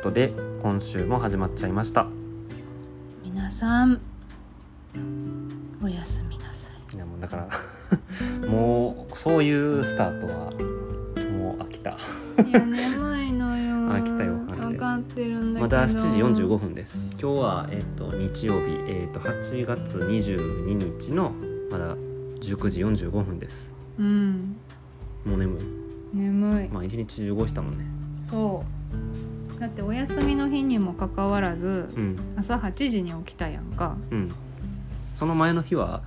ことで今週も始まっちゃいました。皆さんおやすみなさい。やもうだから もうそういうスタートはもう飽きた。いいや眠いのよ。飽きたよ分かってるんだけど。まだ7時45分です。今日は、えっと日曜日、えっと8月22日のまだ19時45分です。うん。もう眠い。眠い。まあ一日中動したもんね。そうだってお休みの日にもかかわらずうん。朝8時に起きたやんか。うん。その前の日は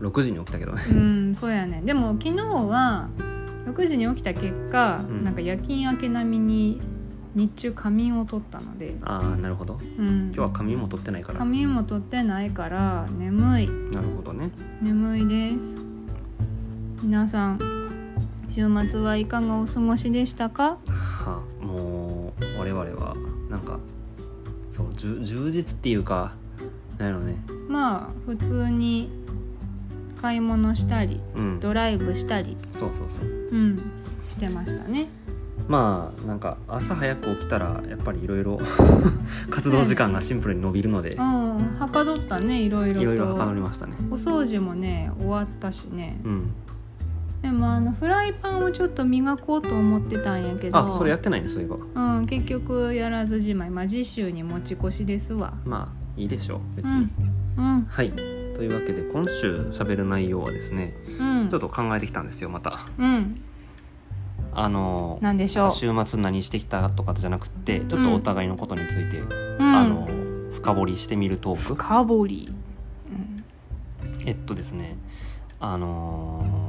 6時に起きたけどね。うんそうやね。でも昨日は6時に起きた結果、うん。なんか夜勤明け並みに日中仮眠を取ったので、ああなるほど。うん、今日は髪も取ってないから。仮眠も取ってないから眠い。なるほどね。眠いです。皆さん週末はいかがお過ごしでしたか？充充実っていうかなんやろね。まあ普通に買い物したりうん。ドライブしたりそうそうそう。うん。してましたね。まあなんか朝早く起きたらやっぱりいろいろ活動時間がシンプルに伸びるのでうん。はかどったねいろいろと。いろいろはかどりましたね。お掃除もね終わったしね。うんでもあのフライパンをちょっと磨こうと思ってたんやけどあそれやってないねそういえば。うん結局やらずじまい。まあ次週に持ち越しですわ。まあいいでしょう別に、うんうん。はい。というわけで今週喋る内容はですねうん。ちょっと考えてきたんですよまた。うん。あのなんでしょう。週末何してきたとかじゃなくてちょっとお互いのことについて、うん。あの深掘りしてみるトーク。深掘り。うん。えっとですねあのー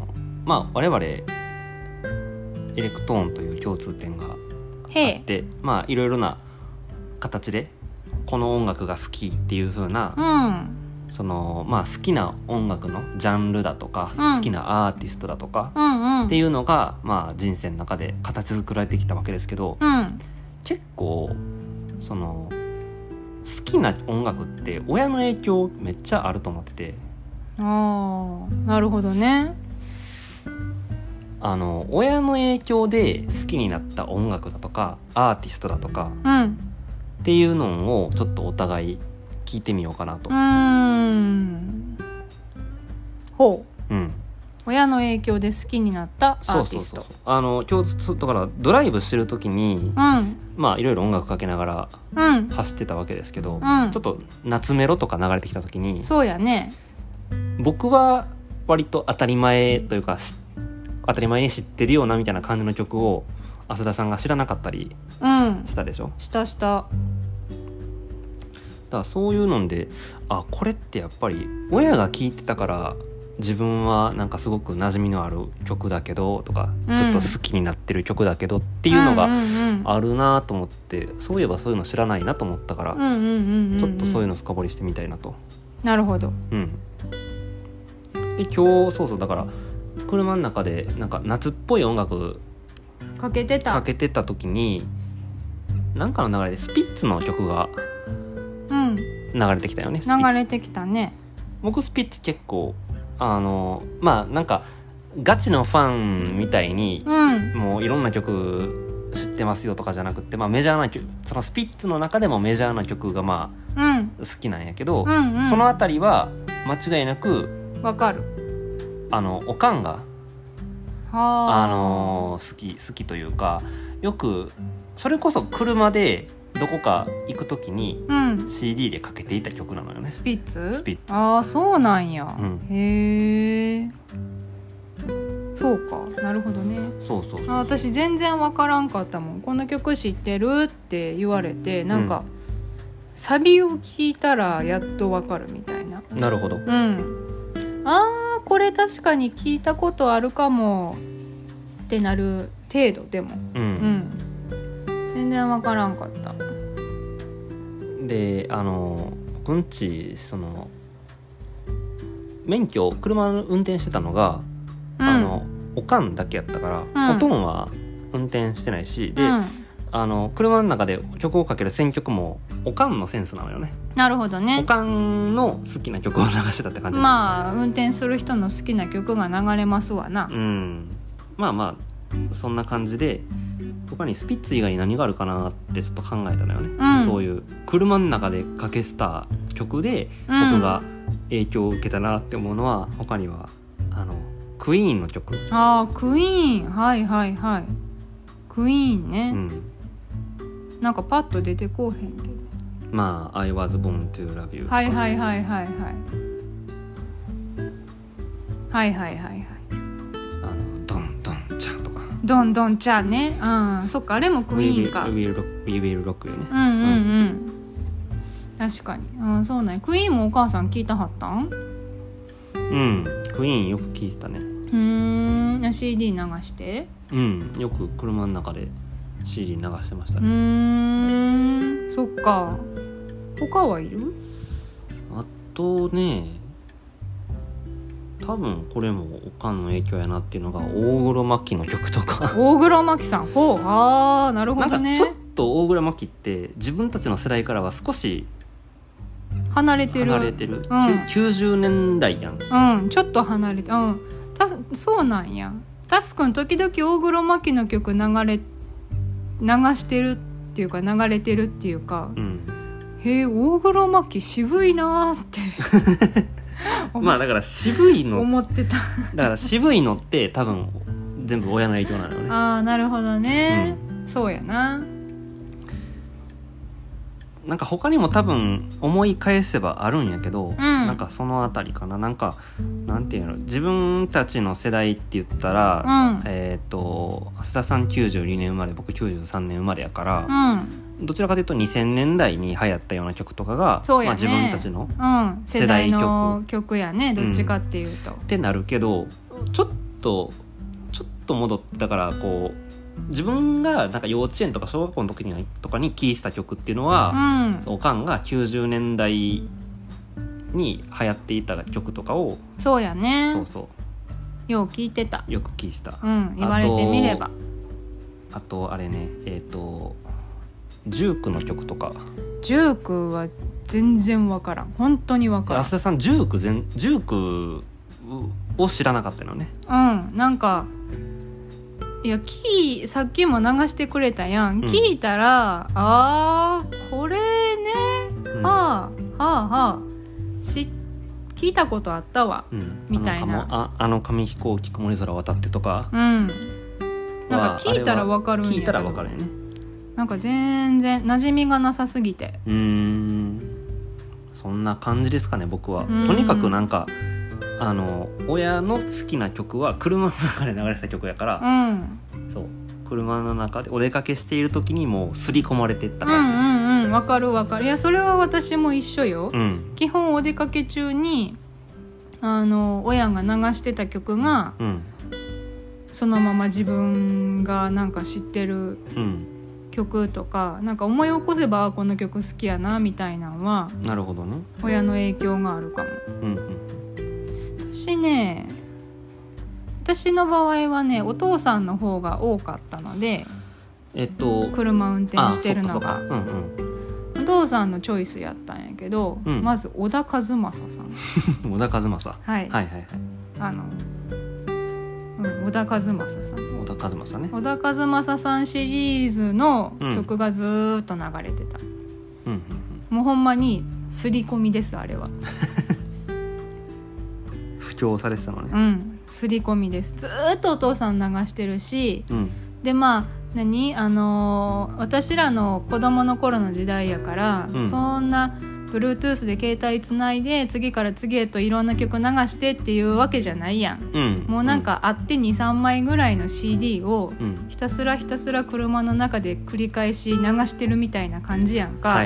まあ我々エレクトーンという共通点があってまあいろいろな形でこの音楽が好きっていう風な、うん。そのまあ好きな音楽のジャンルだとか、うん。好きなアーティストだとか、うんうん。っていうのがまあ人生の中で形作られてきたわけですけど、うん。結構その好きな音楽って親の影響めっちゃあると思ってて。ああなるほどねあの親の影響で好きになった音楽だとかアーティストだとかうん。っていうのをちょっとお互い聞いてみようかなと。う。ほう。うん、親の影響で好きになったアーティスト。そうそうそうあの今日だからドライブしてる時にうん。まあいろいろ音楽かけながらうん。走ってたわけですけど、うん。ちょっと夏メロとか流れてきた時にそうやね。僕は割と当たり前というかし当たり前に知ってるようなみたいな感じの曲を浅田さんが知らなかったりうん。したでしょ？したした。だからそういうのであこれってやっぱり親が聴いてたから自分はなんかすごく馴染みのある曲だけどとか、うん。ちょっと好きになってる曲だけどっていうのがんうん。あるなと思って、そういえばそういうの知らないなと思ったから、うんうんうんうんうん。ちょっとそういうの深掘りしてみたいなと。なるほど。うん、で今日そうそうだから車の中でなんか夏っぽい音楽かけてた。かけてた時になんかの流れでスピッツの曲がうん。流れてきたよね。流れてきたね。僕スピッツ結構あのまあなんかガチのファンみたいに、うん。もういろんな曲知ってますよとかじゃなくて、まあ、メジャーな曲そのスピッツの中でもメジャーな曲がまうん。あ好きなんやけど、うんうん。その辺りは間違いなくわかるあのおかんが、はああの好き好きというかよくそれこそ車でどこか行く時にうん。CD でかけていた曲なのよね。スピッツ？スピッツ。ああそうなんや、うん。へえそうか。なるほどね。そうそうそうあ私全然わからんかったもん。この曲知ってるって言われてなんか、サビを聞いたらやっとわかるみたいな。なるほど。うんあーこれ確かに聞いたことあるかも。ってなる程度でも。ううん。ん全然わからんかった。であの僕んちその免許車の運転してたのが、うん。あのおかんだけやったから、うん。おとんは運転してないしで、うん。あの車の中で曲をかける選曲もおかんのセンスなのよね。なるほどね。おかんの好きな曲を流してたって感じまあ運転する人の好きな曲が流れますわな。うん。まあまあそんな感じで他にスピッツ以外に何があるかなってちょっと考えたのよね、うん。そういう車の中でかけした曲でうん。僕が影響を受けたなって思うのは他にはあのクイーンの曲、ああクイーン。はいはいはい。クイーンうね、ん、なんかパッと出てこうへんけどまあ「I was born to love you」はいはいはいはいはい。はいはいはいはい。あのドンドンチャとか。どんどんちゃんね。うん。そっかあれも「クイーンか。We will, we will rock you ね」うんうんうん。確かに。あそうなんやクイーンもお母さん聞いたはったん？うん。クイーンよく聴いてたね。うーん。CD 流して。うん。よく車の中で CD 流してましたうね、ーん。そっか他はいる？あとね多分これもおかんの影響やなっていうのが大黒摩季の曲とか。大黒摩季さん。ほう。ああなるほどね。なんかちょっと大黒摩季って自分たちの世代からは少し離れてる。離れてる、うん。きゅ90年代やん。うん。ちょっと離れてうん。たそうなんや。タスくん時々大黒摩季の曲流れ流してるっていうか流れてるっていうか。うんへえ大黒摩季渋いなーって。まあだから渋いの。思ってた。だから渋いのって多分全部親の影響なのよね。ああなるほどね、そうやな。なんか他にも多分思い返せばあるんやけど、ん。なんかそのあたりかな。なんかなんていうの自分たちの世代って言ったら、うん。えっ、と浅田さん92年生まれ僕93年生まれやから、うんどちらかというと2000年代に流行ったような曲とかが、そうやね。まあ、自分たちのうん。世代の曲やね。どっちかっていうと、ってなるけどちょっとちょっと戻ったからこう自分がなんか幼稚園とか小学校の時にとかに聴いてた曲っていうのは、うん。おかんが90年代に流行っていた曲とかを、そうやね。そうそよう聞いてた。うよく聴いてた、うん。言われてみれば。あとあれねえっ、とジュークの曲とか。ジュークは全然わからん。本当にわからん。浅田さんジューク全ジュークを知らなかったのね。うん。なんかいやキーさっきも流してくれたやん、うん。聞いたらあーこれね。うん。はあはあはあ。し聞いたことあったわ。うん。みたいな。あああの紙飛行機曇り空渡ってとか。うん。はなんか聞いたらわかるんや聞いたらわかるよねなんか全然馴染みがなさすぎて。うーん。そんな感じですかね僕は。うん。とにかくなんかあの親の好きな曲は車の中で流れてた曲やからう、ん。そう。車の中でお出かけしている時にもう刷り込まれてったうんう感じんうん。わかるわかる。いやそれは私も一緒よ、うん。基本お出かけ中にあの親が流してた曲がうん。そのまま自分がなんか知ってるうん曲とかなんか思い起こせばあこの曲好きやなみたいなのはなるほどね。親の影響があるかも。うんうん。私ね私の場合はねお父さんの方が多かったのでえっと車運転してるのあがそっかそっか。うんお父さんのチョイスやったんやけど、うん。まず小田和正さん。う ん小田和正。ははい、いはいはい。あの、うん、小田和正さん。小田和正ね。小田和正さんシリーズのうん曲がずーっと流れてた、うんうんもうほんまに刷り込みですあれは。うん布教されてたのね。うん刷り込みです。ずーっとお父さん流してるしうん。でまあ何？あのー私らの子供の頃の時代やから、うん。そんな Bluetooth で携帯つないで次から次へといろんな曲流してっていうわけじゃないやん。うん。もうなんかあって23枚ぐらいの CD をうん。ひたすらひたすら車の中で繰り返し流してるみたいな感じやんか、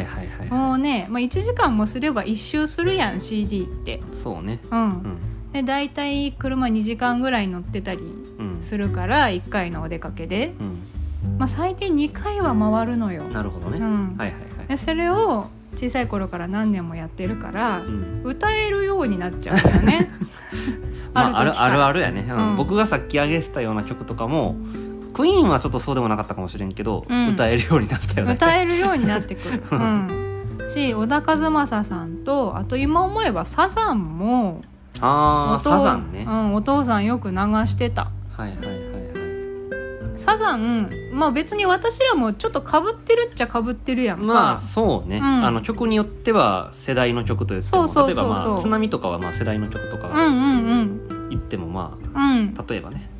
もうね、まあ、1時間もすれば一周するやん CD って。いそうね。うん、うん。で大体車2時間ぐらい乗ってたりうんするから1回のお出かけで、うん。まあ、最低2回は回るのよ、なるほどね、うん。はいはいはい。でそれを小さい頃から何年もやってるからうん。歌えるようになっちゃうんだよね。まあ、あある時から。るあるあるやね、うん。うん。僕がさっき挙げてたような曲とかもクイーンはちょっとそうでもなかったかもしれんけど、うん。歌えるようになったよね。歌えるようになってくる、うん、し小田和正さんとあと今思えばサザンもああお父サザンね、うん、お父さんよく流してた。はいはいサザンまあ別に私らもちょっとかぶってるっちゃかぶってるやんか、まあそうね、うん。あの曲によっては世代の曲とそうそうそうそう。例えばまあ津波とかはまあ世代の曲とかうんうん言ってもまうんうん。あ例えばね、うん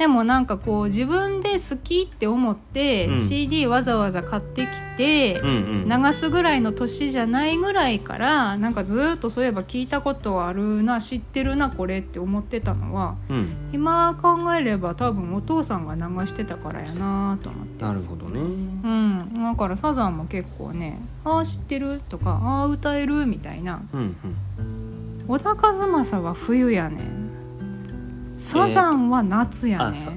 でもなんかこう自分で好きって思って、うん。CD わざわざ買ってきて、流すぐらいの年じゃないぐらいからなんかずっとそういえば聞いたことあるな知ってるなこれって思ってたのはうん。今考えれば多分お父さんが流してたからやなと思って。なるほどね。うん。だからサザンも結構ね「ああ知ってる?」とか「ああ歌える?」みたいな。うんうん。小田和正は冬やねんサザンは夏やね。ん、あさ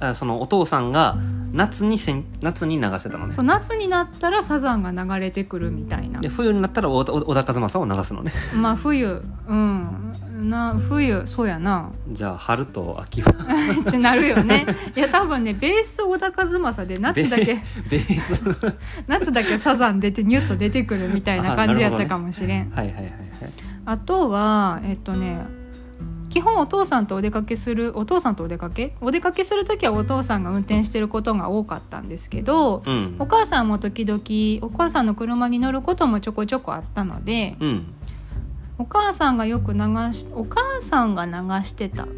あそのお父さんが夏にせん夏に流してたのね。そう夏になったらサザンが流れてくるみたいな。で冬になったら小田和正を流すのね。まあ冬うん。な冬そうやな。じゃあ春と秋は。ってなるよね。いや多分ねベース小田和正で夏だけ ベース。夏だけサザン出てニュッと出てくるみたいな感じやったかもしれん。あ,、はいはいはいはい。とはえっとね基本お父さんとお出かけするお父さんとお出かけ？お出かけする時はお父さんが運転してることが多かったんですけどうん。お母さんも時々お母さんの車に乗ることもちょこちょこあったのでうん。お母さんがよく流しお母さんが流してた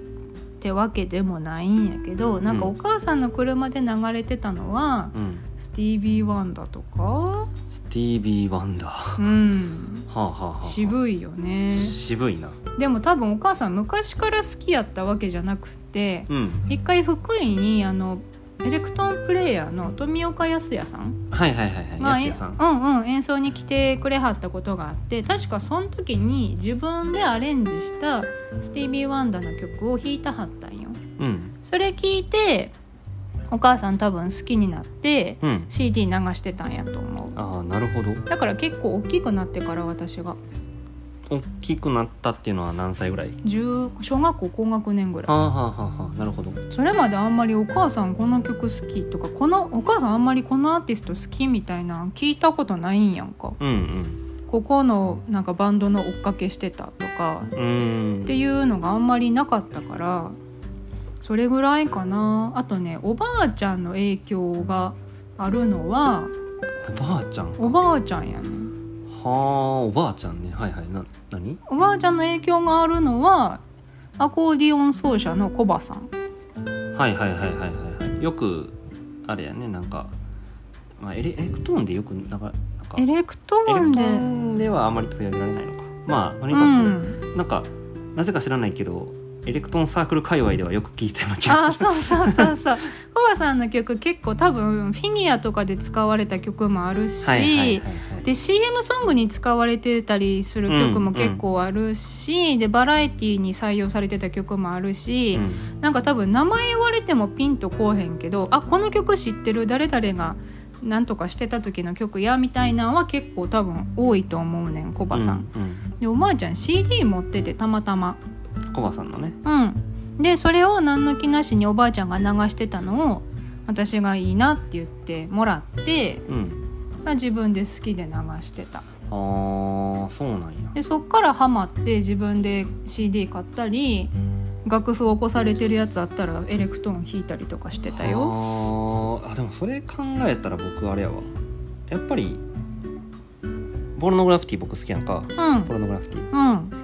ってわけでもないんやけどなんかうん。お母さんの車で流れてたのは、うん。スティービー・ワンダとか？スティービー・ワンダーうん。はあはあはあ。渋いよね。渋いな。でも多分お母さん昔から好きやったわけじゃなくてうん。一回福井にあのエレクトーンプレイヤーの富岡康也さんはいはいはいがはいうんうん、演奏に来てくれはったことがあって確かその時に自分でアレンジしたスティービー・ワンダの曲を弾いたはったんよ。うん。それ聞いてお母さん多分好きになってうん。CD 流してたんやと思う。ああなるほど。だから結構大きくなってから私が大きくなったっていうのは何歳ぐらい？10小学校高学年ぐらい。はあはあはあはあなるほど。それまであんまりお母さんこの曲好きとかこのお母さんあんまりこのアーティスト好きみたいな聞いたことないんやんか。うんここのなんかバンドの追っかけしてたとか。うんうんっていうのがあんまりなかったからそれぐらいかな。あとねおばあちゃんの影響があるのはおばあちゃんおばあちゃんやねはあおばあちゃんね。はいはい。な何？おばあちゃんの影響があるのはアコーディオン奏者のコバさん。はいはいはいはいはいはい。よくあれやねなんか、まあ、エレエレクトーンでよくなんかなんかエレクトエレクトーンでーンではあまり取り上げられないのか。まあとにうかく、ん。なんかなぜか知らないけどエレクトーンサークル界隈ではよく聞いたような気があするそうそうそうそう。コバさんの曲結構多分フィギュアとかで使われた曲もあるし、はいはいはいはい。で CM ソングに使われてたりする曲も結構あるし、でバラエティーに採用されてた曲もあるし、うん。なんか多分名前言われてもピンとこうへんけどあこの曲知ってる誰々が何とかしてた時の曲やみたいなのは結構多分多いと思うねんコバさん。うんうん。でおばあちゃん CD 持っててたまたま。コバさんのね。うん、でそれを何の気なしにおばあちゃんが流してたのを私がいいなって言ってもらって、うん。まあ、自分で好きで流してた。あーそうなんや。でそっからハマって自分で CD 買ったり楽譜起こされてるやつあったらエレクトーン弾いたりとかしてたよ。あでもそれ考えたら僕あれやわ。やっぱりポルノグラフィティ僕好きやんか。うん。ポルノグラフィティ。うん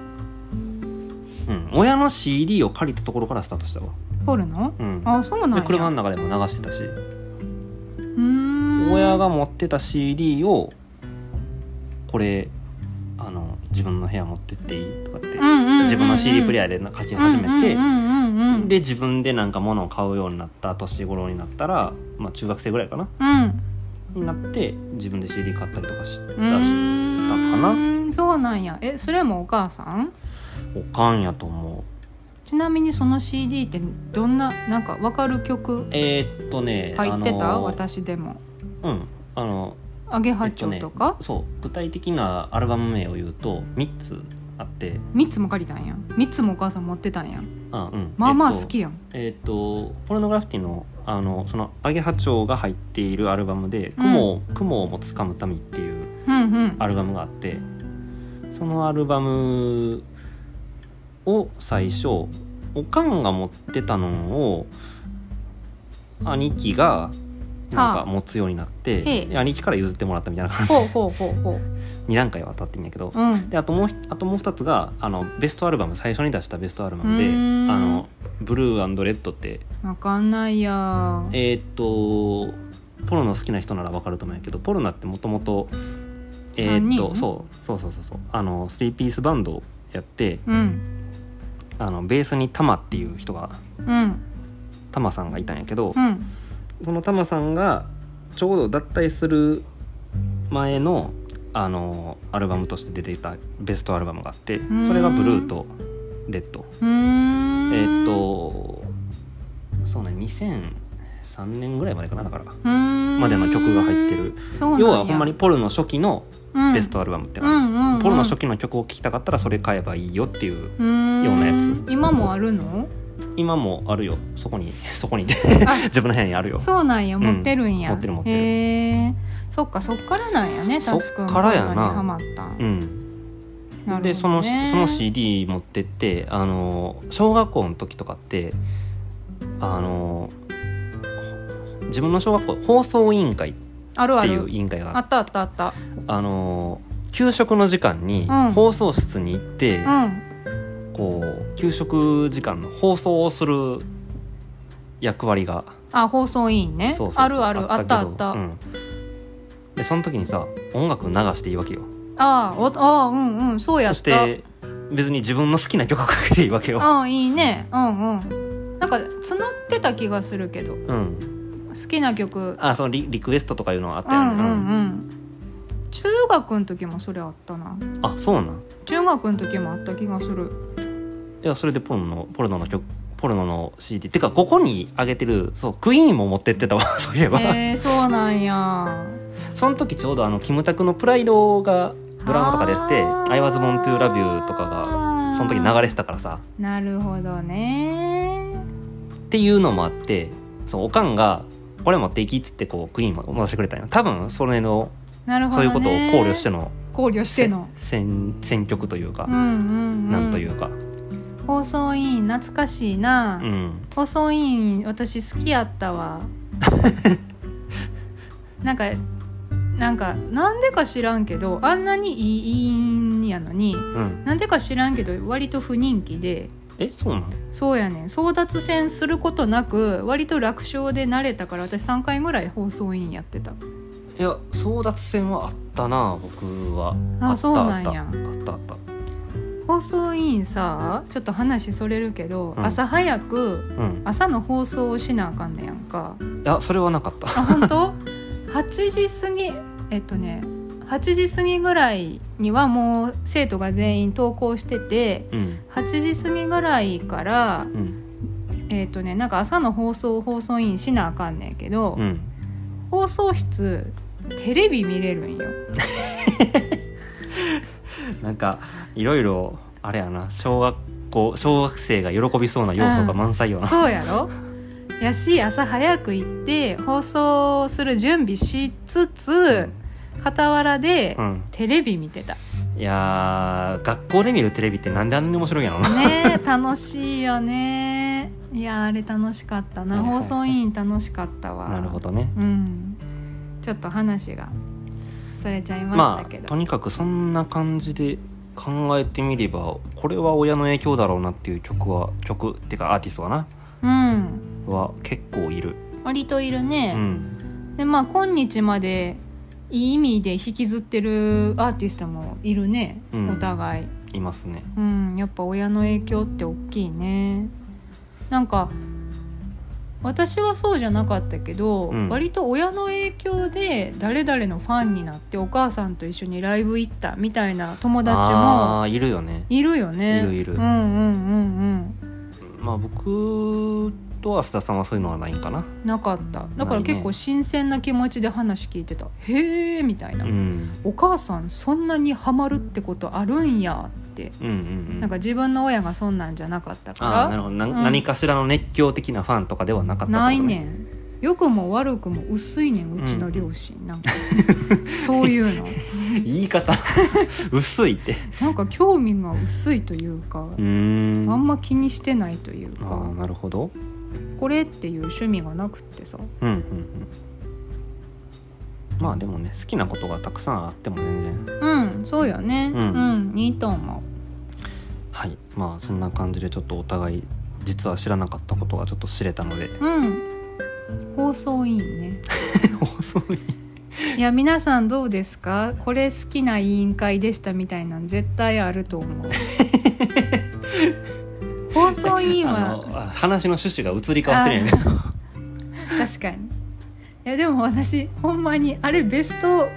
うん。親の CD を借りたところからスタートしたわ。ポルノうん。あそうなんでや車の中でも流してたし。うーん。親が持ってた CD をこれあの自分の部屋持ってっていいとかって自分の CD プレイヤーで書き始めてうんうんうんうんうん。で自分でなんか物を買うようになった年頃になったら、まあ、中学生ぐらいかな。うん。になって自分で CD 買ったりとかしうだしーんかな。そうなんや。えそれもお母さん？おかんやと思う。ちなみにその CD ってどんななんか分かる曲？えーっとね入ってた、あの私でも。うんあのアゲハチョウとか、そう具体的なアルバム名を言うと3つあって。三3つも借りたんや。3つもお母さん持ってたんや。あ、うん、まあまあえっと好きやん、えーっとポルノグラフィティのあのそのアゲハチョウが入っているアルバムで「うん。雲を雲をもつかむため」っていううんうん。アルバムがあってそのアルバムを最初おかんが持ってたのを兄貴がなんはあ。か持つようになって、へえ。で兄貴から譲ってもらったみたいな感じ。ほうほうほうほ2段階渡ってんやけど、ううん。であともうひあともう2つがあのベストアルバム最初に出したベストアルバムで「うーん。あのブルーレッド」って。わかんないや。えーっとポルノ好きな人ならわかると思うんやけどポルノってもともとえーっ三人？とそうそうそうそうそう。あのスリーピースバンドをやってうんあのベースにタマっていう人がうん。タマさんがいたんやけど、うん。そのタマさんがちょうど脱退する前のあのアルバムとして出ていたベストアルバムがあってん。それがブルーとレッドえーっとそうね2003年ぐらいまでかなだからまでの曲が入ってる。要はほんまにポルの初期のうん。ベストアルバムって感じ、うんうんうん。ポルの初期の曲を聴きたかったらそれ買えばいいよっていうようなやつ。今もあるの？今もあるよ。そこに そこに。あ。自分の部屋にあるよ。そうなんや。うん。持ってるんや、持ってる持ってる。へえそっかそっからなんやねタスくんからやな。ハマった。ん。うんね。でそのその CD 持ってってあの小学校の時とかってあの自分の小学校放送委員会っあるある。ていう委員会があったあったあった。あの給食の時間にうん。放送室に行って、うん。こう給食時間の放送をする役割があ放送委員ね。そうそうそうあるある。あったあった、うん。でその時にさ音楽流していいわけよ。あおあうんうん。そうやそった。して別に自分の好きな曲かけていいわけよ、うんいいね。うんうん。なんか募ってた気がするけど。うん、好きな曲。あそのリリクエストとかいうのはあったよね、うんうんうん。中学の時もそれあったな。うんあそうなん。中学の時もあった気がする。いやそれでポルノのポルノの曲ポルノの CD てかここに上げてるそうクイーンも持ってってたわ。そういえば、へえそうなんや。その時ちょうどあのキムタクの「プライド」がドラマとかでやって「あー。I was born to love you」とかがその時流れてたからさ。なるほどね。っていうのもあってそうおかんが「これ持っていき」っつってこうクイーンも持たせてくれたんよ。多分それのなるほどね。そういうことを考慮しての考慮しての。選選曲というかうん、うんうん。なんというか。放送委員懐かしいな、うん。放送委員私好きやったわ。なんかなんかなんでか知らんけどあんなにいい委員やのにうん。なんでか知らんけど割と不人気でえそうなの？そうやねん。争奪戦することなく割と楽勝で慣れたから私3回ぐらい放送委員やってた。いや争奪戦はあったな僕は。あそうなんや。あったあった。あった放送委員さちょっと話それるけど、うん。朝早くうん。朝の放送をしなあかんねやんか。いやそれはなかった。あ本当？8時過ぎえっとね8時過ぎぐらいにはもう生徒が全員登校しててうん。8時過ぎぐらいからうん。えっとねなんか朝の放送を放送委員しなあかんねんけど、うん。放送室テレビ見れるんよ。なんかいろいろあれやな小学校小学生が喜びそうな要素が満載よな、そうやろ？やし朝早く行って放送する準備しつつ傍らでうん、テレビ見てた。いやー学校で見るテレビってなんであんなに面白いんやろな。ねえ楽しいよね。いやあれ楽しかったな。はいはいはい。放送委員楽しかったわ。なるほどね。うん。ちょっと話がそれちゃいましまあたけど、とにかくそんな感じで考えてみればこれは親の影響だろうなっていう曲は曲っていうかアーティストかな。うん。は結構いる、割といるうね、ん、でまあ今日までいい意味で引きずってるアーティストもいるね、うん。お互い。いますね。うんやっぱ親の影響って大きいね。なんか私はそうじゃなかったけど、うん。割と親の影響で誰々のファンになってお母さんと一緒にライブ行ったみたいな友達もいるよね。いるよね。いるいる。うんうんうん。まあ僕と浅田さんはそういうのはないんかな？うんなかった。だから結構新鮮な気持ちで話聞いてた「へえ」みたいな、うん。お母さんそんなにハマるってことあるんやって。うんうんうん。なんか自分の親がそんなんじゃなかったから。なるほど。な、うん。何かしらの熱狂的なファンとかではなかったってことないねん。良くも悪くも薄いねんうちの両親、なんか。そういうの。言い方。薄いって。なんか興味が薄いというか、うーん。あんま気にしてないというあかーなるほどこれっていう趣味がなくってさ。うんうんうん。まあでもね好きなことがたくさんあっても全然。うんそうよね。ううんん、いいと思はい。まあそんな感じでちょっとお互い実は知らなかったことがちょっと知れたので。ううん。放送委員ね。放送にいや皆さんどうですか？これ好きな委員会でしたみたいなん絶対あると思う 放送委員あは話の趣旨が移り変わってるん。やね確かに。いやでも私ほんまにあれベスト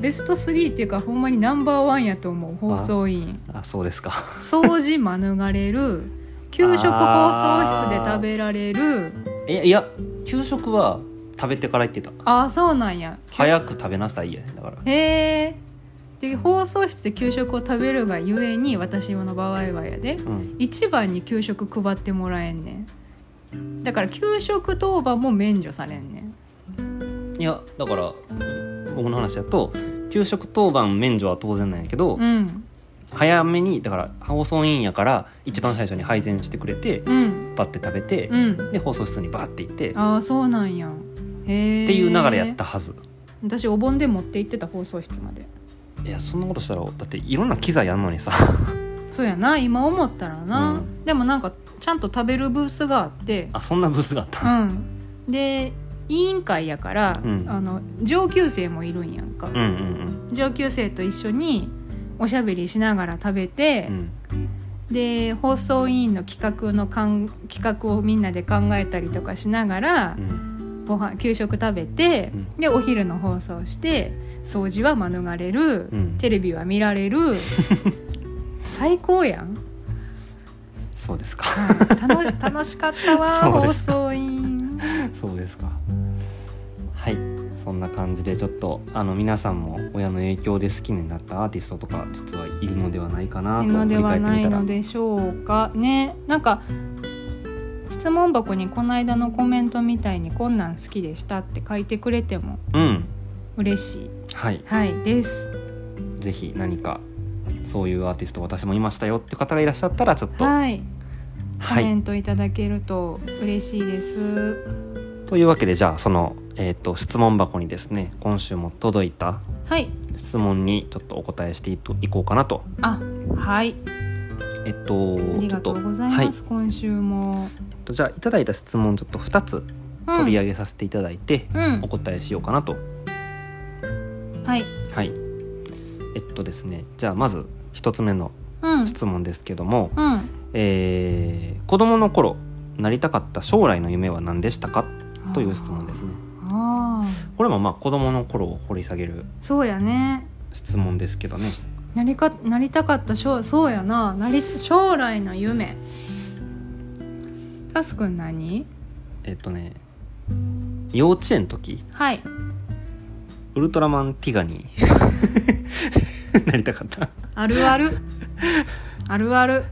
ベスト3っていうかほんまにナンバーワンやと思う放送委員。あそうですか。掃除免れる給食放送室で食べられる。えいや給食は食べてから言ってた。ああそうなんや。早く食べなさいやだから。へえで放送室で給食を食べるがゆえに私の場合はやでうん。一番に給食配ってもらえんねん。だから給食当番も免除されんねん。いやだから僕の話だと給食当番免除は当然なんやけど、うん。早めにだから放送委員やから一番最初に配膳してくれて、うん。バッて食べて、うん。で放送室にバッて行って。っああそうなんや。へえていう流れやったはず。私お盆で持って行ってた放送室までいやそんなことしたらだっていろんな機材あんのにさ。そうやな今思ったらな、うん。でもなんかちゃんと食べるブースがあって。あそんなブースがあった、うん。で委員会やから、うん。あの上級生もいるんやんか、うんうん上級生と一緒におしゃべりしながら食べてうんう、ん。で放送委員の企画のかん企画をみんなで考えたりとかしながらう、ん。ご飯給食食べて、うん。でお昼の放送して掃除は免れる、うん。テレビは見られる。最高やん、そうですか。はい。楽楽しかったわ 放送委員。そうですか。はい。そんな感じでちょっとあの皆さんも親の影響で好きになったアーティストとか実はいるのではないかなと振りはない返ってみたらのでしょうか。ね。なんか質問箱にこの間のコメントみたいに「こんなん好きでした」って書いてくれてもうん。嬉しいはい。はいです。ぜひ何かそういうアーティスト私もいましたよって方がいらっしゃったらちょっとはい。コはい。メントいただけると嬉しいです。というわけでじゃあその、えー、と質問箱にですね今週も届いたはい。質問にちょっとお答えしていこうかなと。あはい。えっとありがとうございはい。ます、今週も。えっとじゃあいただいた質問ちょっと2つうん。取り上げさせていただいて、うん。お答えしようかなとはい。はい。えっとですねじゃあまず1つ目のうん。質問ですけども、うん。えー子供の頃なりたかった将来の夢は何でしたか？という質問ですね。ああこれもまあ子供の頃を掘り下げるそうやね。質問ですけどね。なりかなりたかった将そうやな。なり将来の夢。タスくん何？えっとね幼稚園の時はいウルトラマンティガになりたかった。あるある。あるある。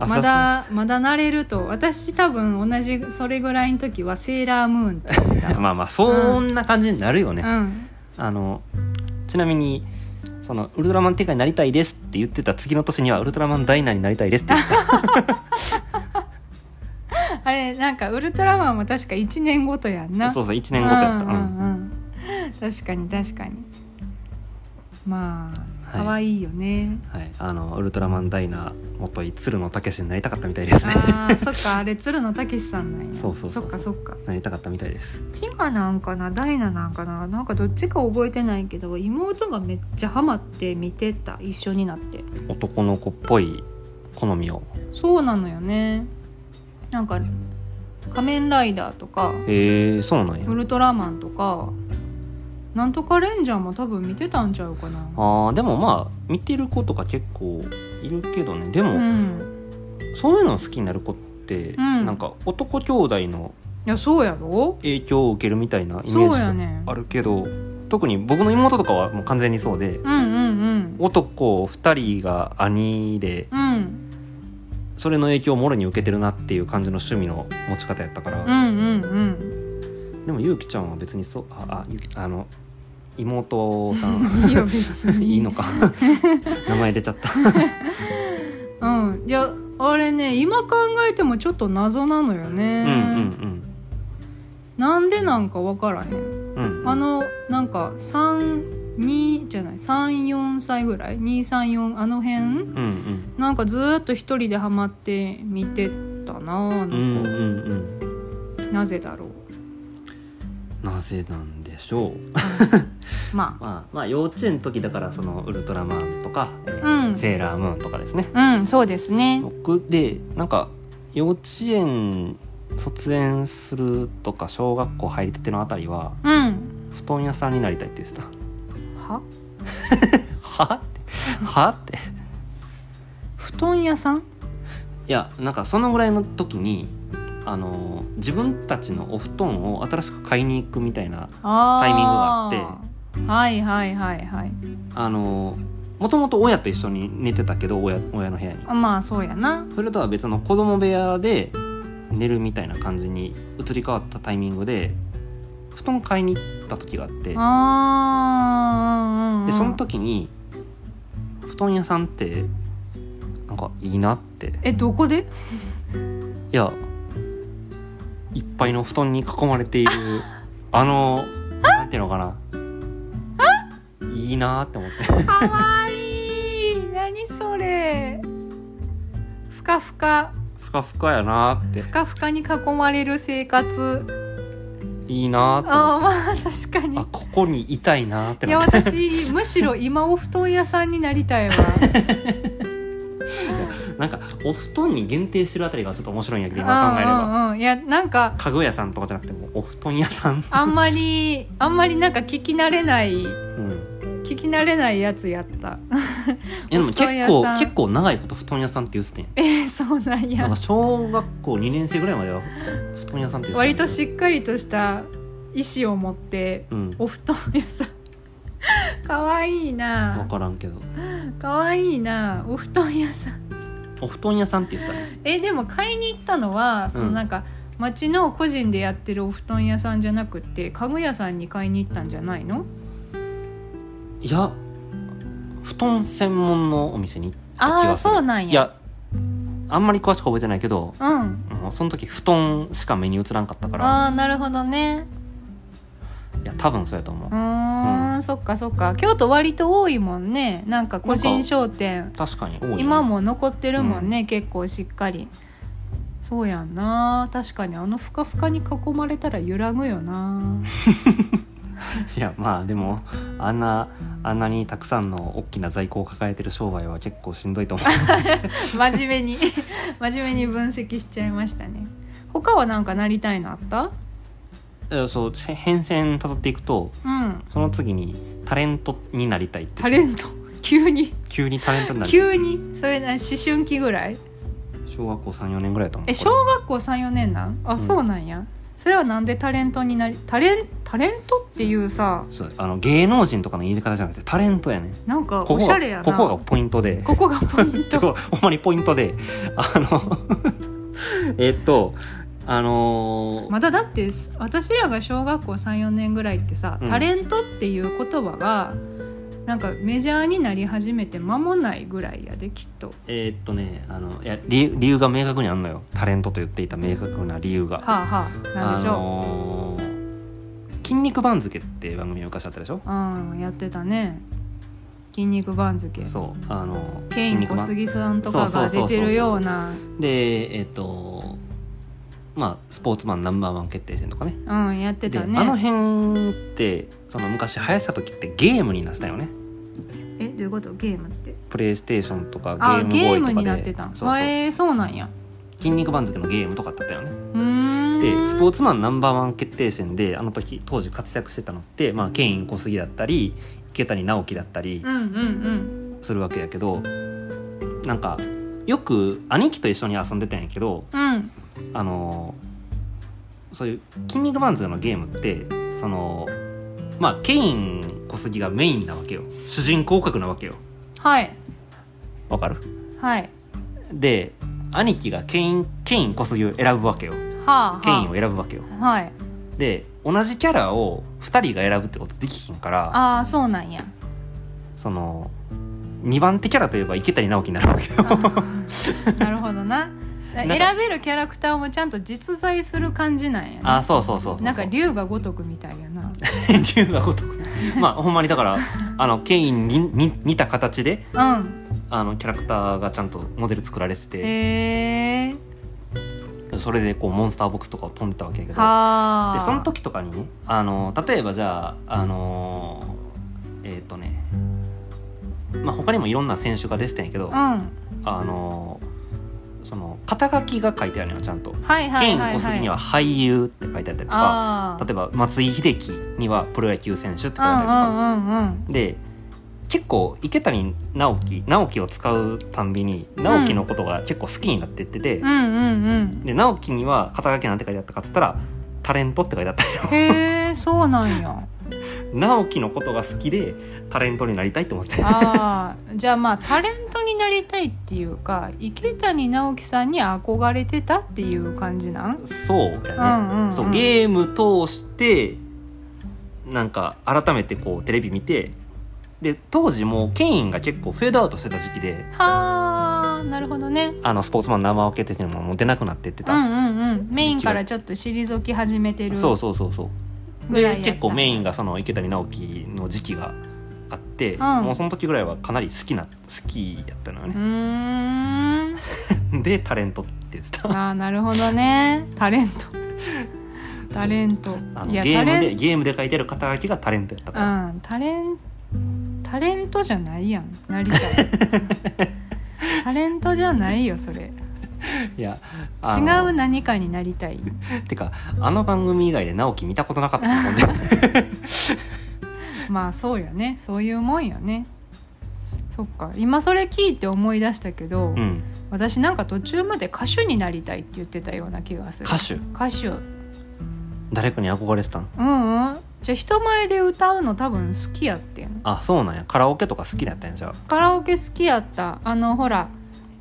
あまだまだなれると私多分同じそれぐらいの時はセーラームーンって言った。まあまあそんな感じになるよね、うん。あのちなみにそのウルトラマンティガになりたいですって言ってた次の年にはウルトラマンダイナになりたいですって。言ってあれなんかウルトラマンも確か1年ごとやんな。たそうそう1年ごとやった、うんうんうん 確かに確かに。まあはい。可愛いよね、はい、あのウルトラマンダイナ元井鶴野武になりたかったみたいですね。あーそっかあれ鶴野武さんなんや。そうそうそう。っかそっか。なりたかったみたいです。ティガなんかな？ダイナなんかな？なんかどっちか覚えてないけど妹がめっちゃハマって見てた。一緒になって。男の子っぽい好みを。そうなのよね。なんか仮面ライダーとかへえそうなんや。ウルトラマンとかなんとかレンジャーも多分見てたんちゃうかな。あーでもまあ見てる子とか結構いるけどね。でも、うん。そういうの好きになる子って、ん。なんか男兄弟のいやそうやろ。影響を受けるみたいなイメージあるけど、特に僕の妹とかはもう完全にそうで、うんうんうん。男2人が兄でうん。それの影響をもろに受けてるなっていう感じの趣味の持ち方やったから、うんうんうんでもゆうきちゃんは別にそうああゆきあの妹さん。いいのか。名前出ちゃった。うん。じゃああれね今考えてもちょっと謎なのよね、うんうんなんでなんか分からへん。うんうん。あのなんか32じゃない34歳ぐらい？234あの辺？うんうん。なんかずーっと一人でハマって見てたなあの子、うんうんうん。なぜだろう？なぜなんでしょう？ままあ まあ幼稚園の時だからそのウルトラマンとか、うん。ーセーラームーンとかですね。うんそうですね。僕でなんか幼稚園卒園するとか小学校入りたてのあたりはうん。布団屋さんになりたいって言ってた。は？はって？はって？布団屋さん？いやなんかそのぐらいの時にあの自分たちのお布団を新しく買いに行くみたいなあタイミングがあって。てはいはいはいはい。あのもともと親と一緒に寝てたけど親親の部屋に。あまあそうやな。それとは別の子供部屋で寝るみたいな感じに移り変わったタイミングで布団買いに行った時があって。あーでその時に布団屋さんってなんかいいなって。えどこで？いやいっぱいの布団に囲まれている あのなんていうのかな。いいなって思って。かわいい。何それ。ふかふか。ふかふかやなって。ふかふかに囲まれる生活。いいなってあーまあ確かに。てあここにいたいなって。いや私むしろ今お布団屋さんになりたいわ なんかお布団に限定してるあたりがちょっと面白いんやけど今考えれば。うんうん。うんいやなんか家具屋さんとかじゃなくてもうお布団屋さん、あんまりあんまりなんか聞き慣れないうん、聞き慣れないやつやった。いやでも結構結構長いこと布団屋さんって言っててんえー、そうなんや。なんか小学校2年生ぐらいまでは布団屋さんって言ってた割としっかりとした意思を持ってうん。お布団屋さん。かわいい分なからんけど。かわいいなお布団屋さんお布団屋さんって言ってたねえでも買いに行ったのはそのうんなんか、町の個人でやってるお布団屋さんじゃなくって家具屋さんに買いに行ったんじゃないの？いや布団専門のお店に行った気ああがする。そうなんや。いやあんまり詳しく覚えてないけどうん。もうその時布団しか目に映らんかったから。ああなるほどねいや多分そうやと思う。うーん、そっかそっか。京都割と多いもんね。なんか個人商店。確かに多いね今も残ってるもんね、結構しっかり。そうやんな。確かにあのふかふかに囲まれたら揺らぐよな。いやまあでもあんなあんなにたくさんの大きな在庫を抱えてる商売は結構しんどいと思う。真面目に。真面目に分析しちゃいましたね。他はなんかなりたいのあった？えそうへ変遷たどっていくとうん。その次にタレントになりたいってタレント？急に？急にタレントになりたい。急に？それな思春期ぐらい？小学校34年ぐらいだと思う。え小学校34年なん？あ、ん。そうなんや。それはなんでタレントになりタレンタレントっていうさそうあの芸能人とかの言い方じゃなくてタレントやね。なんかおしゃれやな。ここがポイントで。ここがポイント。ほんまにポイントで。あの えっとあのーまだだって私らが小学校34年ぐらいってさ、うん。タレントっていう言葉がなんかメジャーになり始めて間もないぐらいやできっと。えーっとねあのいや理由理由が明確にあんのよ。タレントと言っていた明確な理由が。はあはあなんでしょう、あのー筋肉番付って番組昔あったでしょ？うんやってたね。筋肉番付。そうあのケイン小杉さんとかが出てるような。でえーっとまあスポーツマンナンバーワン決定戦とかね。うんやってでたね。あの辺ってその昔流行ってた時ってゲームになってたよね。えどういうこと？ゲームって？プレイステーションとかゲあームボゲーイとかで。になってたん？そうそう。えー、そうなんや。筋肉番付のゲームとかだったよね。でスポーツマンナンバーワン決定戦であの時当時活躍してたのって、まあ、ケイン小杉だったり池谷直樹だったりうんうんうん。するわけやけどなんかよく兄貴と一緒に遊んでたんやけどうんあのそういう筋肉番付のゲームってそのまあケイン小杉がメインなわけよ。主人公格なわけよ。はい。わかる？はい。で兄貴がケインケイン小杉を選ぶわけよ。はあケインをは選ぶわけよ。あはい。で同じキャラを2人が選ぶってことできひんからああそうなんや。その2番手キャラといえば池谷直樹になるわけよ。なるほどな 選べるキャラクターもちゃんと実在する感じなんやねあそうそうそうそうなんか龍が如くみたいやな。龍が如く。まあほんまにだからあのケインにに似た形でうん。あのキャラクターがちゃんとモデル作られてて。へえそれでこうモンスターボックスとかを飛んでたわけやけど。はあでその時とかにねあの例えばじゃああのえっ、とねまあ他にもいろんな選手が出てたんやけど、うん。あのその肩書きが書いてあるのよちゃんと。はいはケインいはい。はい小杉には俳優って書いてあったりとか例えば松井秀喜にはプロ野球選手って書いてうんうあったりとか、んうんうんで結構池谷直樹直樹を使うたんびに直樹のことが結構好きになってってて、うんうんうん。で直樹には肩書きなんて書いてあったかっつったらタレントって書いてあったよ。へえそうなんや 直樹のことが好きでタレントになりたいって思って。ああじゃあまあタレントになりたいっていうか池谷直樹さんに憧れてたっていう感じなん？そうやね、うんうんうん。そうゲーム通してなんか改めてこうテレビ見てで当時もうケインが結構フェードアウトしてた時期ではあなるほどね。あのスポーツマン生分けっていうのも出なくなってってた、うんうんうん。メインからちょっと退き始めてる。そうそうそうそうで結構メインがその池谷直樹の時期があって、ん。もうその時ぐらいはかなり好きな好きやったのようね、でタレントって言ってた。ああなるほどね。タレント。タレント。ゲームでゲームで書いてる肩書きがタレントやったから、うん。タレンタレントじゃないやん。なりたいタレントじゃないよそれ いや違うな何かになりたい？てかあの番組以外で直樹見たことなかったしほんで まあそうよね。そういうもんよね。そっか。今それ聞いて思い出したけど、うん。私なんか途中まで歌手になりたいって言ってたような気がする。歌手？歌手。誰かに憧れてたん？うんうん。じゃあ人前で歌うの多分好きやってん。あそうなんや。カラオケとか好きだったんやじゃカラオケ好きやった。あのほら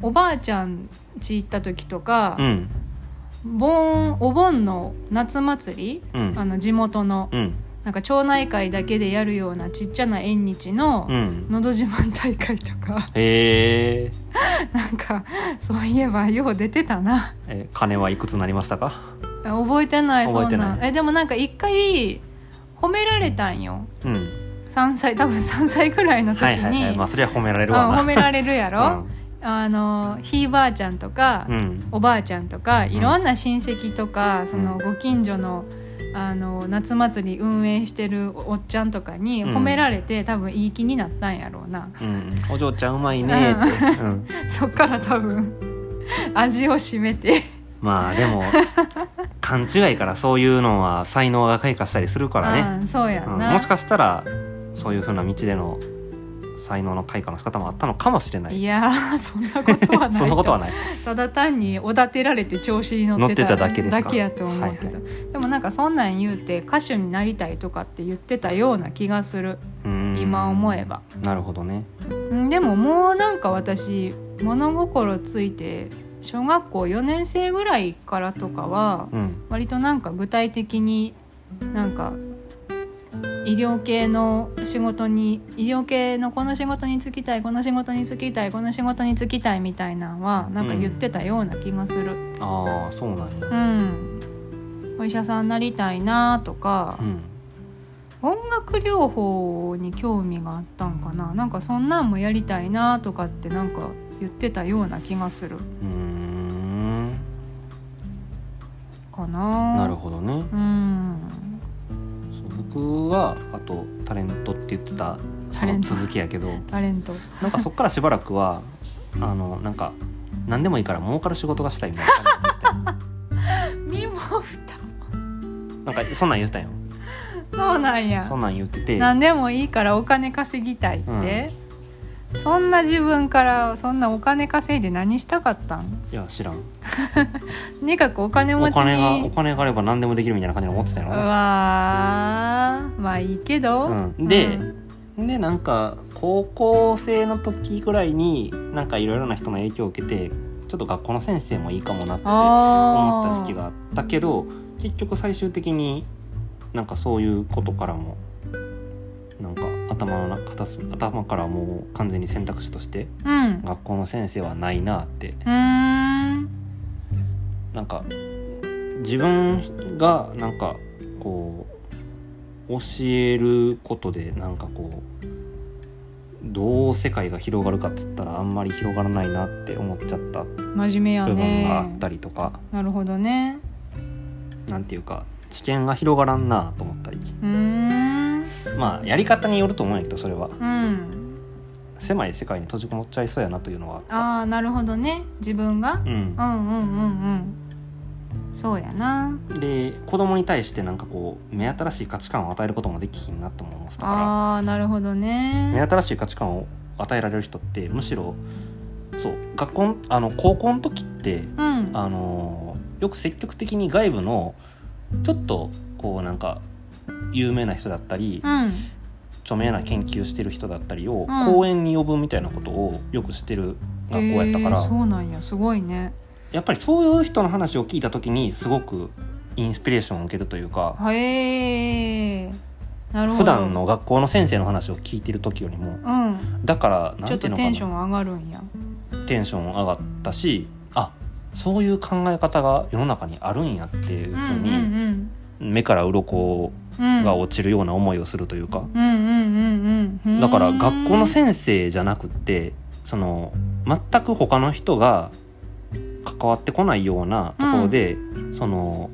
おばあちゃん家行った時とかあ、うん。盆お盆の夏祭りうん。あの地元のうん。なんか町内会だけでやるようなちっちゃな縁日のうん「のど自慢大会」とか。へえ。なんかそういえばよう出てたな。え金はいくつになりましたか？覚えてないそん覚えてない。なえでもなんか一回褒められたんよ。うん。3歳多分3歳ぐらいの時に、はいはいはい。まあそれは褒められるわな。あ褒められるやろ、あのひいばあちゃんとか、うん、うんおばあちゃんとかいろんな親戚とか、そのご近所のあの夏祭り運営してるおっちゃんとかにうん。褒められて、多分いい気になったんやろうな。うん、お嬢ちゃんうまいね。って、うん、そっから多分味を占めて。まあでも勘違いからそういうのは才能が開花したりするからね、うん、そうやもしかしたらそういうふうな道での才能の開花の仕方もあったのかもしれない。いやーそんなことはないそんなことはない。ただ単におだてられて調子に乗ってただけですかだけやと思うけど、でもなんかそんなん言うて歌手になりたいとかって言ってたような気がする。うん。今思えば。なるほどね。うんでももうなんか私物心ついて小学校4年生ぐらいからとかはうん。割となんか具体的になんか医療系の仕事に医療系のこの仕事に就きたいこの仕事に就きたいこの仕事に就きたいみたいなのはなんか言ってたような気がする。ああそうなんや。うん、お医者さんになりたいなとか。う、ん。音楽療法に興味があったんかな。なんかそんなんもやりたいなとかってなんか言ってたような気がする。うーん。かな。なるほどね。うん僕はあとタレントって言ってたその続きやけどタレント。なんかそっからしばらくはあのなんか何でもいいから儲かる仕事がしたいみたいな感身も蓋じでなんかそんなん言ってたよ。そうなんや。そんなん言ってて。何でもいいからお金稼ぎたいって、そんな自分からそんなお金稼いで何したかったん？いや知らん。と にかくお金持ちお金がおに金があれば何でもできるみたいな感じで思ってたよ。うなわー。まあいいけど、うん。ででなんか高校生の時ぐらいになんかいろいろな人の影響を受けてちょっと学校の先生もいいかもなって思あってた時期があったけど結局最終的になんかそういうことからも頭の中片隅頭からもう完全に選択肢としてうん。学校の先生はないなって。ん。なんか自分がなんかこう教えることでなんかこうどう世界が広がるかっつったらあんまり広がらないなって思っちゃった。真面目や部分があねったりとか、なるほどね。なんていうか知見が広がらんなと思ったり。うーんまあやり方によると思うんやけどそれは。うん。狭い世界に閉じこもっちゃいそうやなというのはあああなるほどね。自分が？うん。うんうんうんうん。そうやな。で子供に対してなんかこう目新しい価値観を与えることもできひんなとも思ってたかああなるほどら目ね新しい価値観を与えられる人ってむしろそう学校あの高校の時ってうん。あのよく積極的に外部のちょっとこうなんか有名な人だったりうん。著名な研究してる人だったりをん。講演に呼ぶみたいなことをよくしてる学校やったから、へーそうなんやすごいね。やっぱりそういう人の話を聞いた時にすごくインスピレーションを受けるというかへえなるほど。普段の学校の先生の話を聞いてる時よりもうん。だからちょっとなんていうのかな。テンション上がるんや。テンション上がったしあそういう考え方が世の中にあるんやっていうふううんに、うん。目から鱗うんが落ちるような思いをするというか、うんうんうんうんだから学校の先生じゃなくってその全く他の人が関わってこないようなところで、その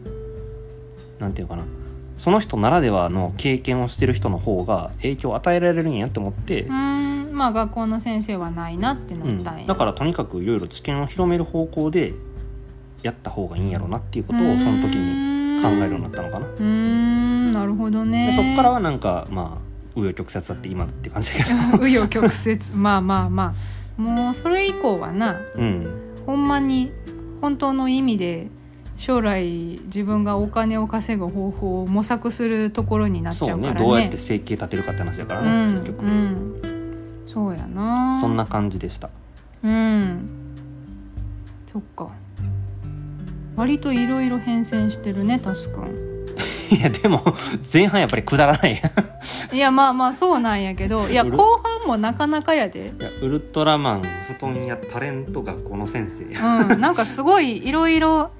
なんていうかな。その人ならではの経験をしてる人の方が影響を与えられるんやって思って、うーん。まあ学校の先生はないなってなうんったんや、だからとにかくいろいろ知見を広める方向でやった方がいいんやろうなっていうことをその時に考えるようになったのかな。うーんなるほどでねそっからはなんかまあ紆余曲折だって今って感じだけど。紆余曲折。まあまあまあ。もうそれ以降はなうん。ほんまに本当の意味で将来自分がお金を稼ぐ方法を模索するところになっちゃうからね。どうやって生計立てるかって話だからうね、ん結局、うん。そうやな。そんな感じでした。うん。そっか。割といろいろ変遷してるねタスくんいやでも前半やっぱりくだらない。いいやまあまあそうなんやけど いや後半もなかなかやで。やウルトラマン布団やタレント学校の先生。うんなんかすごいいろいろ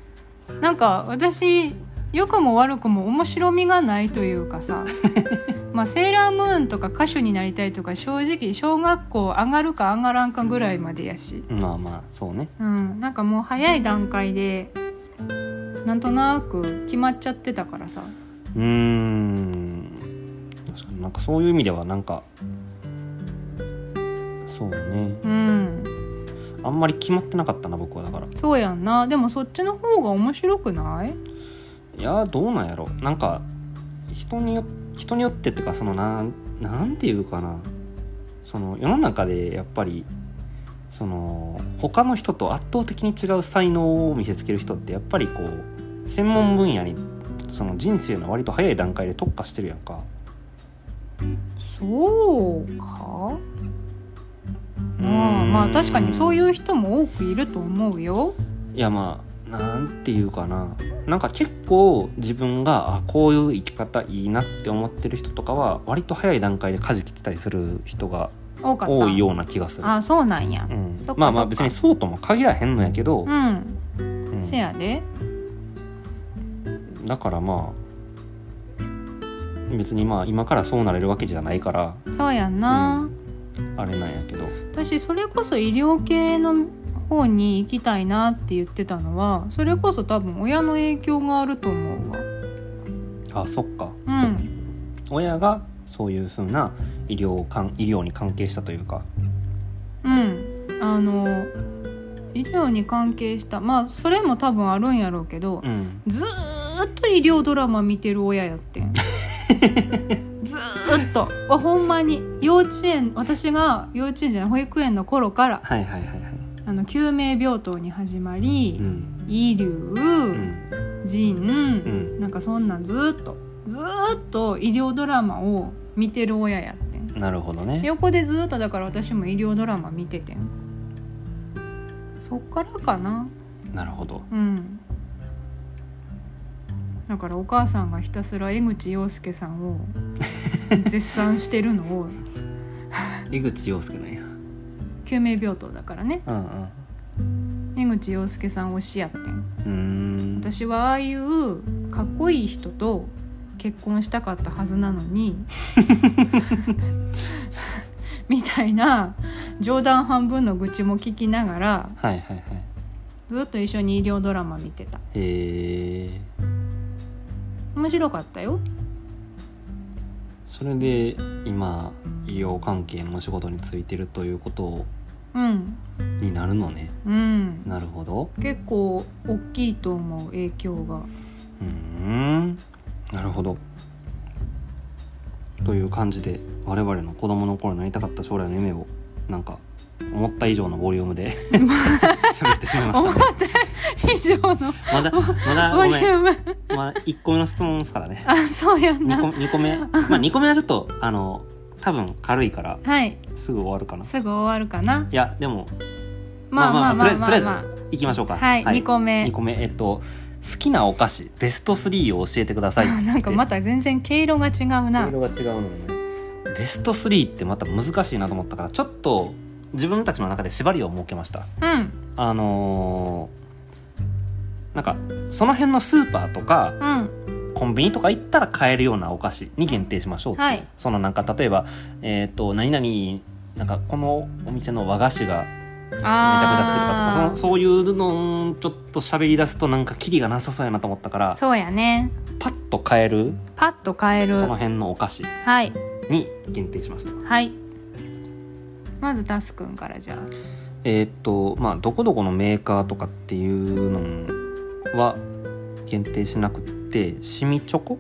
なんか私良くも悪くも面白みがないというかさ。まあセーラームーンとか歌手になりたいとか正直小学校上がるか上がらんかぐらいまでやし、まあまあそうね。うん、なんかもう早い段階でなんとなく決まっちゃってたからさ。うーん。確かに。なんかそういう意味ではなんかそうね。うん。あんまり決まってなかったな僕はだから。そうやんな。でもそっちの方が面白くない？いやどうなんやろ。なんか人によ人によってっていうかそのなんなんていうかな。その世の中でやっぱりその他の人と圧倒的に違う才能を見せつける人ってやっぱりこう専門分野にその人生の割と早い段階で特化してるやんか。そうか。まあまあ確かにそういう人も多くいると思うよ。いやまあなんていうかな。なんか結構自分があこういう生き方いいなって思ってる人とかは割と早い段階で舵切ってたりする人が多いような気がする。あそうなんや。うん。まあまあ別にそうとも限らへんのやけど、うん。うん。せやでだからまあ別にまあ今からそうなれるわけじゃないからそうやんな、あれなんやけど。私それこそ医療系の方に行きたいなって言ってたのはそれこそ多分親の影響があると思うわ。あそっか。うん。親がそういうふうな医療関医療に関係したというか。うん。あの医療に関係したまあそれも多分あるんやろうけど、うん。ずーっと医療ドラマ見てる親やってん。ずーっと。わほんまに。幼稚園私が幼稚園じゃない保育園の頃からはいはいはいはい。あの救命病棟に始まり、うん医療、うん。なんかそんなんずーっと。ずーっと医療ドラマを見てる親やってん。なるほどね。横でずーっとだから私も医療ドラマ見ててん。そっからかな。なるほど。うんだからお母さんがひたすら江口洋介さんを 絶賛してるのを江口洋介なんや。救命病棟だからね。うん江口洋介さん推しやってん。私はああいうかっこいい人と結婚したかったはずなのに みたいな冗談半分の愚痴も聞きながらはいはいはい。ずっと一緒に医療ドラマ見てた。へえ面白かったよ。それで今医療関係のお仕事についてるということうん。になるのね。うん。なるほど。結構大きいと思う影響が。うーん。なるほど。という感じで我々の子供の頃になりたかった将来の夢をなんか思った以上のボリュームで 喋ってしまいましたね。以上のまだまだボごめん。リューム。まだ1個目の質問ですからね。あそうやん2な個 ,2 個目。まあ2個目はちょっとあの多分軽いからはい。すぐ終わるかな。いすぐ終わるかな。やでもまあまあまあまあとりあえずまあ行きましょうか。はい、2個目。2個目。えっと好きなお菓子ベスト3を教えてくださいあなんかまた全然毛色が違うな。色が違うのよね。ベスト3ってまた難しいなと思ったからちょっと自分たちの中で縛りを設けました。うん。あのーなんかその辺のスーパーとかうん。コンビニとか行ったら買えるようなお菓子に限定しましょうってはい。そのなんか例えばえっ、と何々なんかこのお店の和菓子がめちゃくちゃ好きとかあとかそのそういうのをちょっと喋り出すとなんかキリがなさそうやなと思ったからそうやね。パッと買えるパッと買える。その辺のお菓子はい。に限定しました。はいまずタスくんからじゃあ。えーっとまあどこどこのメーカーとかっていうのは限定しなくってシミチョコ？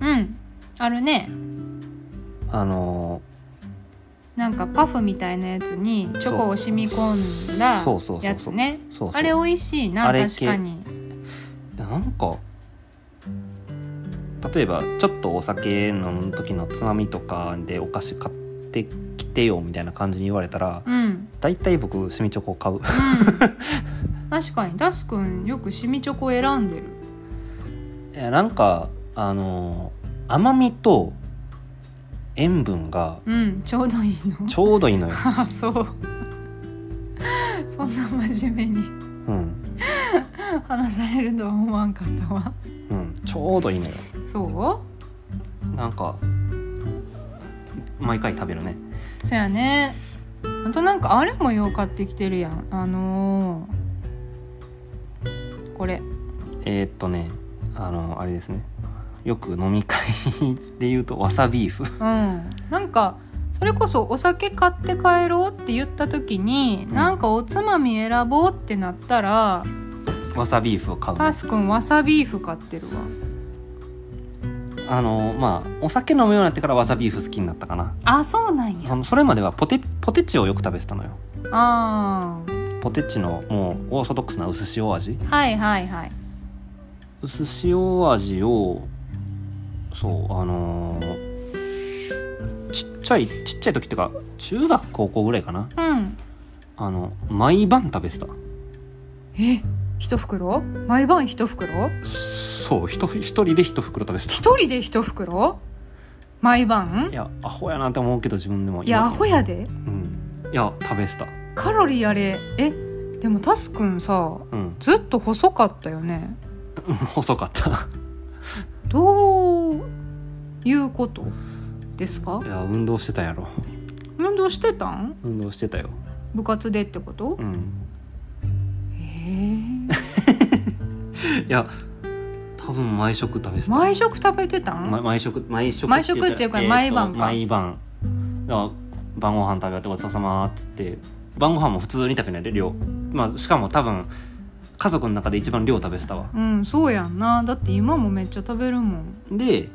うん。あるね。あのなんかパフみたいなやつにチョコを染み込んだやつね。あれ美味しいな確かに。なんか例えばちょっとお酒飲む時のつまみとかでお菓子買ってきてよみたいな感じに言われたらうん、大体僕シミチョコ買う確かにタスくんよくシミチョコ選んでるいやなんかあの甘みと塩分がうんちょうどいいのちょうどいいのよ、あそうそんな真面目にうん話されるとは思わんかったわうん、ちょうどいいのよそうなんか毎回食べるねそやね。あとなんかあれもよう買ってきてるやん。あのーこれ。えー、っとねあのあれですね。よく飲み会で言うとわさビーフ。うん。なんかそれこそお酒買って帰ろうって言った時に、うん。なんかおつまみ選ぼうってなったらわさビーフを買うのタスくんわさビーフ買ってるわあのまあお酒飲むようになってからわさビーフ好きになったかな。あそうなんや。そのそれまではポテポテチをよく食べてたのよ。あポテチのもうオーソドックスな薄塩味。ーはいはいはい。薄塩味をそうあのーちっちゃいちっちゃい時っていうか中学高校ぐらいかな。うん。あの毎晩食べてた。え？一袋？毎晩一袋？そう一人一人で一袋食べてた。一人で一袋？毎晩？いやアホやなって思うけど自分でも。いやアホやで。うん。いや食べてた。カロリーあれ。えでもタスくんさうん。ずっと細かったよね。細かった。どういうこと？ですか？いや運動してたやろ。運動してたん？運動してたよ。部活でってこと？うんいや多分毎食食べてた。毎食食べてたん、ま毎食毎食毎食っていうか毎晩か。毎晩。だから晩ご飯食べ終わってごちそうさまって言って。晩ご飯も普通に食べないで量。まあしかも多分家族の中で一番量食べてたわ。うんそうやんな。だって今もめっちゃ食べるもん。で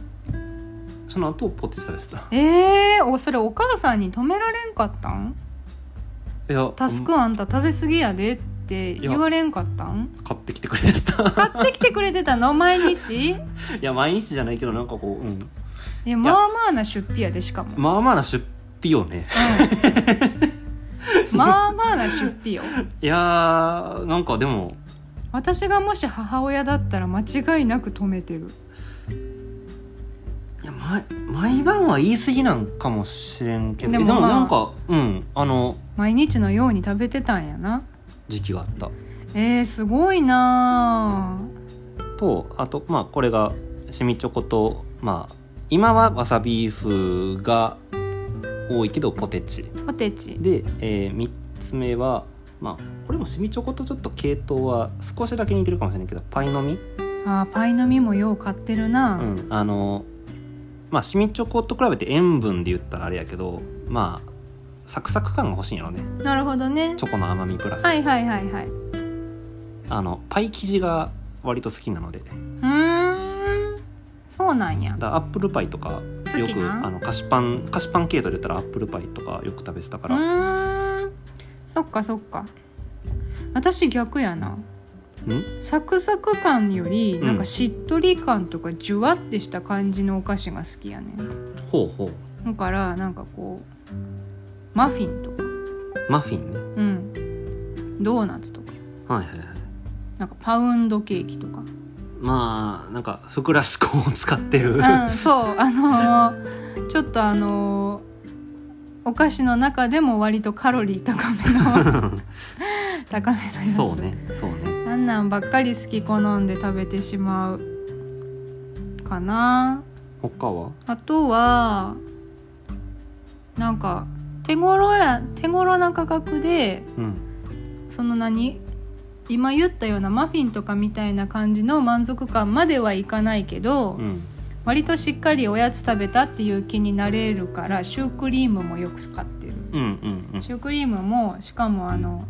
その後ポテチ食べてた。えー、おそれお母さんに止められんかったん？いやタスクあんた食べ過ぎやでって言われんかったん？買ってきてくれてた。買ってきてくれてたの？毎日？い いや毎日じゃないけどなんかこう、うん、やまあまあな出費やでしかも、まあまあな出費よね。うん、まあまあな出費よ。いやーなんかでも。私がもし母親だったら間違いなく止めてる。いや毎毎晩は言い過ぎなんかもしれんけど。でも,、でもまあなんかうんあの。毎日のように食べてたんやな時期があった。えー、すごいな。とあとまあこれがシミチョコとまあ今はわさビーフが多いけどポテチ。ポテチ。で、え3つ目はまあこれもシミチョコとちょっと系統は少しだけ似てるかもしれないけどパイの実。あーパイの実もよう買ってるな、うんあのまあシミチョコと比べて塩分で言ったらあれやけどまあサクサク感が欲しいんやろね。なるほどね。チョコの甘みプラス、はいはいはいはい。あのパイ生地が割と好きなので。うーん。そうなんや。だアップルパイとか好きな？よくあの菓子パン菓子パン系統で言ったらアップルパイとかよく食べてたかうら、ーん。そっかそっか。私逆やな。うん？サクサク感よりうん。なんかしっとり感とかジュワってした感じのお菓子が好きやねんほうほうだからなんかこうマフィンとか。マフィンね。うん。ドーナツとか。はいはいはい。なんかパウンドケーキとか。まあなんかふくらし粉を使ってる、うんそう。あのーちょっとあのーお菓子の中でも割とカロリー高めの 高めのやつ。そうねそうね。あんなんばっかり好き好んで食べてしまうかな。他は？あとはなんか手頃や手頃な価格でうん。その何？今言ったようなマフィンとかみたいな感じの満足感まではいかないけど、うん。割としっかりおやつ食べたっていう気になれるからシュークリームもよく買ってる。うんうんうん。シュークリームもしかもあの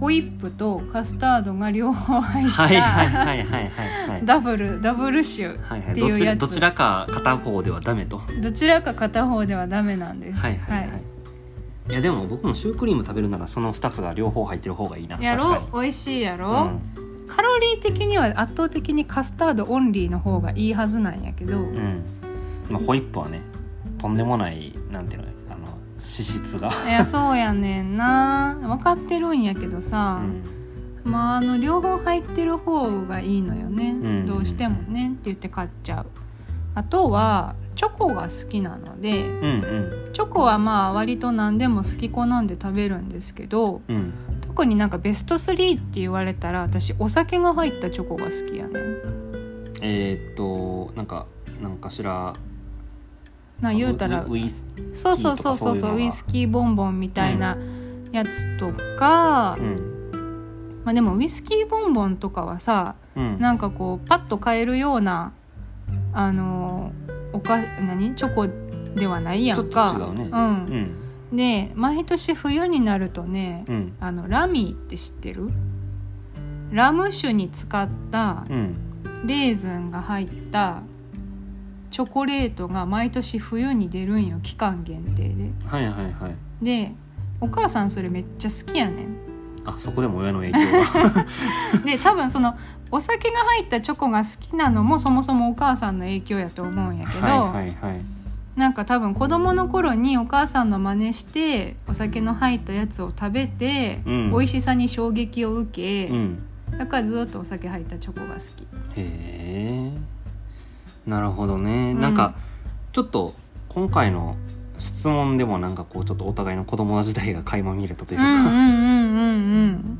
ホイップとカスタードが両方入った、はいはいはいはいはいはい。ダブルダブルシューはいはいっていうやつどちらどちらか片方ではダメと。はどちらか片方ではダメなんです。いはいはい、い、やでも僕もシュークリーム食べるならその2つが両方入ってる方がいいな。や確かろ美味しいやにろ、カロリー的には圧倒的にカスタードオンリーの方がいいはずなんやけど、うん、うんまあ、ホイップはねとんでもないなんていうのあの脂質が、いやそうやねんな。分かってるんやけどうさ、ん、まああの両方入ってる方がいいのよね、ん。どうしてもね。って言って買っちゃう。あとはチョコが好きなのでうんうん。チョコはまあ割と何でも好き好んで食べるんですけどうん。特になんかベスト3って言われたら私お酒が入ったチョコが好きやねえー、っとなんかなんかしらまあ言うたらウウイスそうそうそうそうそうウイスキーボンボンみたいなやつとか、うん。まあでもウイスキーボンボンとかはさうん。なんかこうパッと買えるようなあのおか何？チョコではないやんか。ちょっと違うね。う、うん。んで毎年冬になるとねうん。あのラミーって知ってる？ラム酒に使ったうん。レーズンが入ったチョコレートが毎年冬に出るんよ期間限定で。はいはいはい。でお母さんそれめっちゃ好きやねん。あそこでも親の影響が。で多分そのお酒が入ったチョコが好きなのもそもそもお母さんの影響やと思うんやけど、はいはいはい。なんか多分子供の頃にお母さんの真似してお酒の入ったやつを食べて、うん。美味しさに衝撃を受け、うん。だからずっとお酒入ったチョコが好き。へえ。なるほどね、うん。なんかちょっと今回の質問でもなんかこうちょっとお互いの子供の時代が垣間見れたといううんか、うんうんうんうん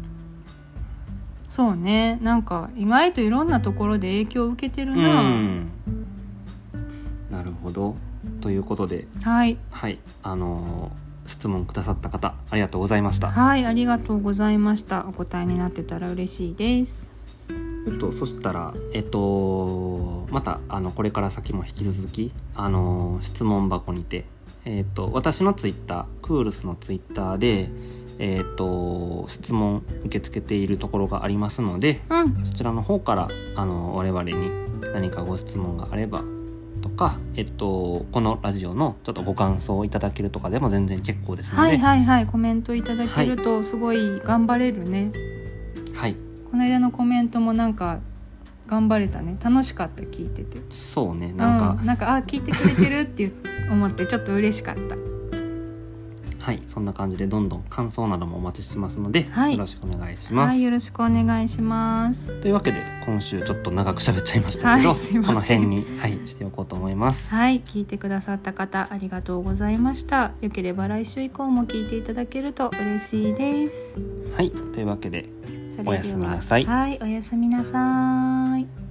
そうね。なんか意外といろんなところで影響を受けてるうな、ん。なるほど。ということで。はい。はい。あのー質問くださった方ありがとうございました。はい。ありがとうございました。お答えになってたら嬉しいです。えっと、そしたら、えっと、またあのこれから先も引き続きあの質問箱にて、えっと、私のツイッタークールスのツイッターで、えっと、質問受け付けているところがありますのでうん。そちらの方からあの我々に何かご質問があればとか、えっと、このラジオのちょっとご感想をいただけるとかでも全然結構ですので、はいはいはい。コメントいただけるとすごい頑張れるね、はい。この間のコメントもなんか頑張れたね。楽しかった聞いてて。そうねなんか、うん、なんかあ聞いてくれてるって思ってちょっと嬉しかったはいそんな感じでどんどん感想などもお待ちしてますので、はい。よろしくお願いします、はいよろしくお願いします。というわけで今週ちょっと長く喋っちゃいましたけど、はいこの辺に、はい、しておこうと思います。はい聞いてくださった方ありがとうございました。よければ来週以降も聞いていただけると嬉しいです。はい、というわけでおやすみなさい。はいおやすみなさい